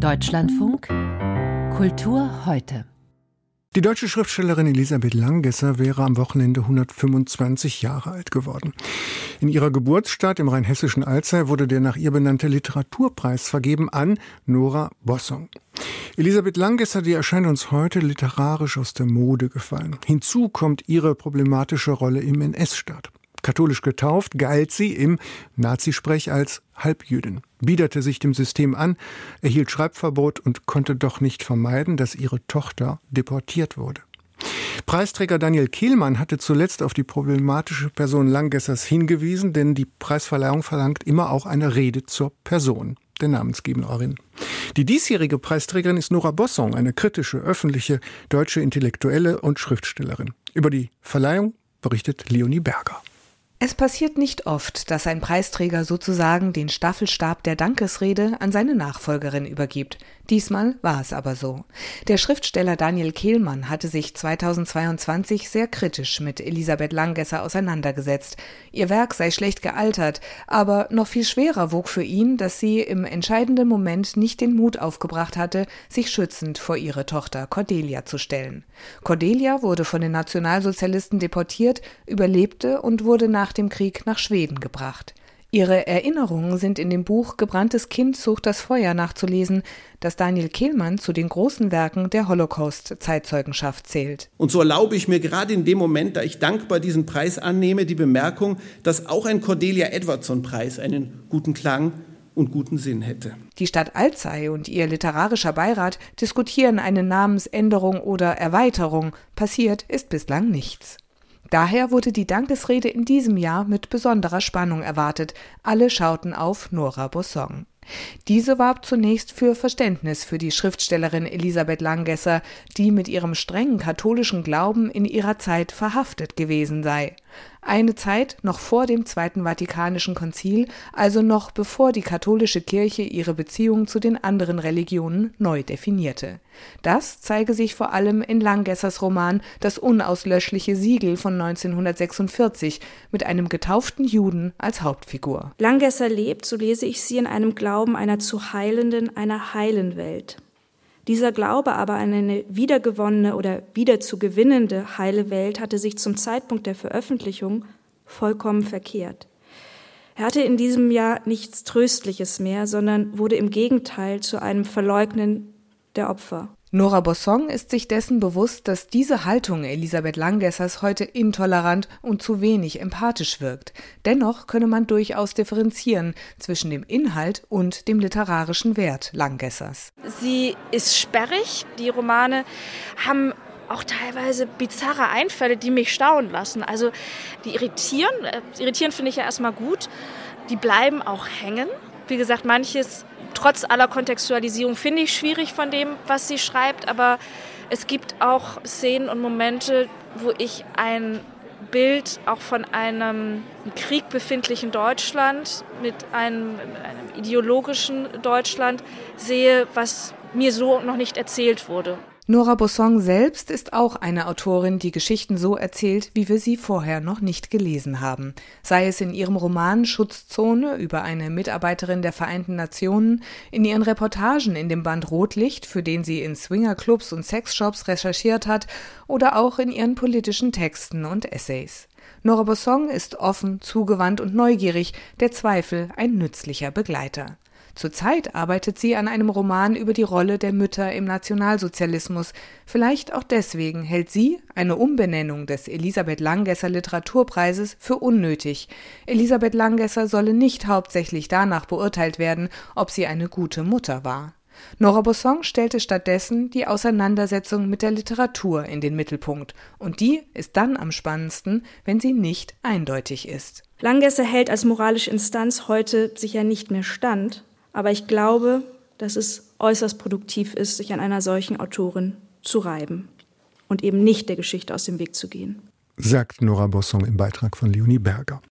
Deutschlandfunk Kultur heute. Die deutsche Schriftstellerin Elisabeth Langesser wäre am Wochenende 125 Jahre alt geworden. In ihrer Geburtsstadt im rheinhessischen Alzey wurde der nach ihr benannte Literaturpreis vergeben an Nora Bossong. Elisabeth Langesser, die erscheint uns heute literarisch aus der Mode gefallen. Hinzu kommt ihre problematische Rolle im NS-Staat. Katholisch getauft galt sie im Nazisprech als Halbjüdin, biederte sich dem System an, erhielt Schreibverbot und konnte doch nicht vermeiden, dass ihre Tochter deportiert wurde. Preisträger Daniel Kehlmann hatte zuletzt auf die problematische Person Langgessers hingewiesen, denn die Preisverleihung verlangt immer auch eine Rede zur Person der Namensgeberin. Die diesjährige Preisträgerin ist Nora Bossong, eine kritische, öffentliche deutsche Intellektuelle und Schriftstellerin. Über die Verleihung berichtet Leonie Berger. Es passiert nicht oft, dass ein Preisträger sozusagen den Staffelstab der Dankesrede an seine Nachfolgerin übergibt. Diesmal war es aber so. Der Schriftsteller Daniel Kehlmann hatte sich 2022 sehr kritisch mit Elisabeth Langgesser auseinandergesetzt. Ihr Werk sei schlecht gealtert, aber noch viel schwerer wog für ihn, dass sie im entscheidenden Moment nicht den Mut aufgebracht hatte, sich schützend vor ihre Tochter Cordelia zu stellen. Cordelia wurde von den Nationalsozialisten deportiert, überlebte und wurde nach dem Krieg nach Schweden gebracht. Ihre Erinnerungen sind in dem Buch Gebranntes Kind sucht das Feuer nachzulesen, das Daniel Kehlmann zu den großen Werken der Holocaust-Zeitzeugenschaft zählt. Und so erlaube ich mir gerade in dem Moment, da ich dankbar diesen Preis annehme, die Bemerkung, dass auch ein Cordelia Edwardson-Preis einen guten Klang und guten Sinn hätte. Die Stadt Alzey und ihr literarischer Beirat diskutieren eine Namensänderung oder Erweiterung. Passiert ist bislang nichts. Daher wurde die Dankesrede in diesem Jahr mit besonderer Spannung erwartet. Alle schauten auf Nora Bossong. Diese warb zunächst für Verständnis für die Schriftstellerin Elisabeth Langesser, die mit ihrem strengen katholischen Glauben in ihrer Zeit verhaftet gewesen sei. Eine Zeit noch vor dem Zweiten Vatikanischen Konzil, also noch bevor die katholische Kirche ihre Beziehung zu den anderen Religionen neu definierte. Das zeige sich vor allem in Langgessers Roman Das unauslöschliche Siegel von 1946 mit einem getauften Juden als Hauptfigur. Langgesser lebt, so lese ich sie, in einem Glauben einer zu heilenden, einer heilen Welt. Dieser Glaube aber an eine wiedergewonnene oder wiederzugewinnende heile Welt hatte sich zum Zeitpunkt der Veröffentlichung vollkommen verkehrt. Er hatte in diesem Jahr nichts Tröstliches mehr, sondern wurde im Gegenteil zu einem Verleugnen der Opfer. Nora Bossong ist sich dessen bewusst, dass diese Haltung Elisabeth Langgessers heute intolerant und zu wenig empathisch wirkt. Dennoch könne man durchaus differenzieren zwischen dem Inhalt und dem literarischen Wert Langgessers. Sie ist sperrig. Die Romane haben auch teilweise bizarre Einfälle, die mich staunen lassen. Also die irritieren. Äh, irritieren finde ich ja erstmal gut. Die bleiben auch hängen. Wie gesagt, manches trotz aller Kontextualisierung finde ich schwierig von dem, was sie schreibt, aber es gibt auch Szenen und Momente, wo ich ein Bild auch von einem im Krieg befindlichen Deutschland mit einem, einem ideologischen Deutschland sehe, was mir so noch nicht erzählt wurde. Nora Bossong selbst ist auch eine Autorin, die Geschichten so erzählt, wie wir sie vorher noch nicht gelesen haben. Sei es in ihrem Roman Schutzzone über eine Mitarbeiterin der Vereinten Nationen, in ihren Reportagen in dem Band Rotlicht, für den sie in Swingerclubs und Sexshops recherchiert hat, oder auch in ihren politischen Texten und Essays. Nora Bossong ist offen, zugewandt und neugierig, der Zweifel ein nützlicher Begleiter. Zurzeit arbeitet sie an einem Roman über die Rolle der Mütter im Nationalsozialismus. Vielleicht auch deswegen hält sie eine Umbenennung des Elisabeth Langesser Literaturpreises für unnötig. Elisabeth Langesser solle nicht hauptsächlich danach beurteilt werden, ob sie eine gute Mutter war. Nora Bossong stellte stattdessen die Auseinandersetzung mit der Literatur in den Mittelpunkt, und die ist dann am spannendsten, wenn sie nicht eindeutig ist. Langesser hält als moralische Instanz heute sicher nicht mehr stand, aber ich glaube, dass es äußerst produktiv ist, sich an einer solchen Autorin zu reiben und eben nicht der Geschichte aus dem Weg zu gehen. Sagt Nora Bossong im Beitrag von Leonie Berger.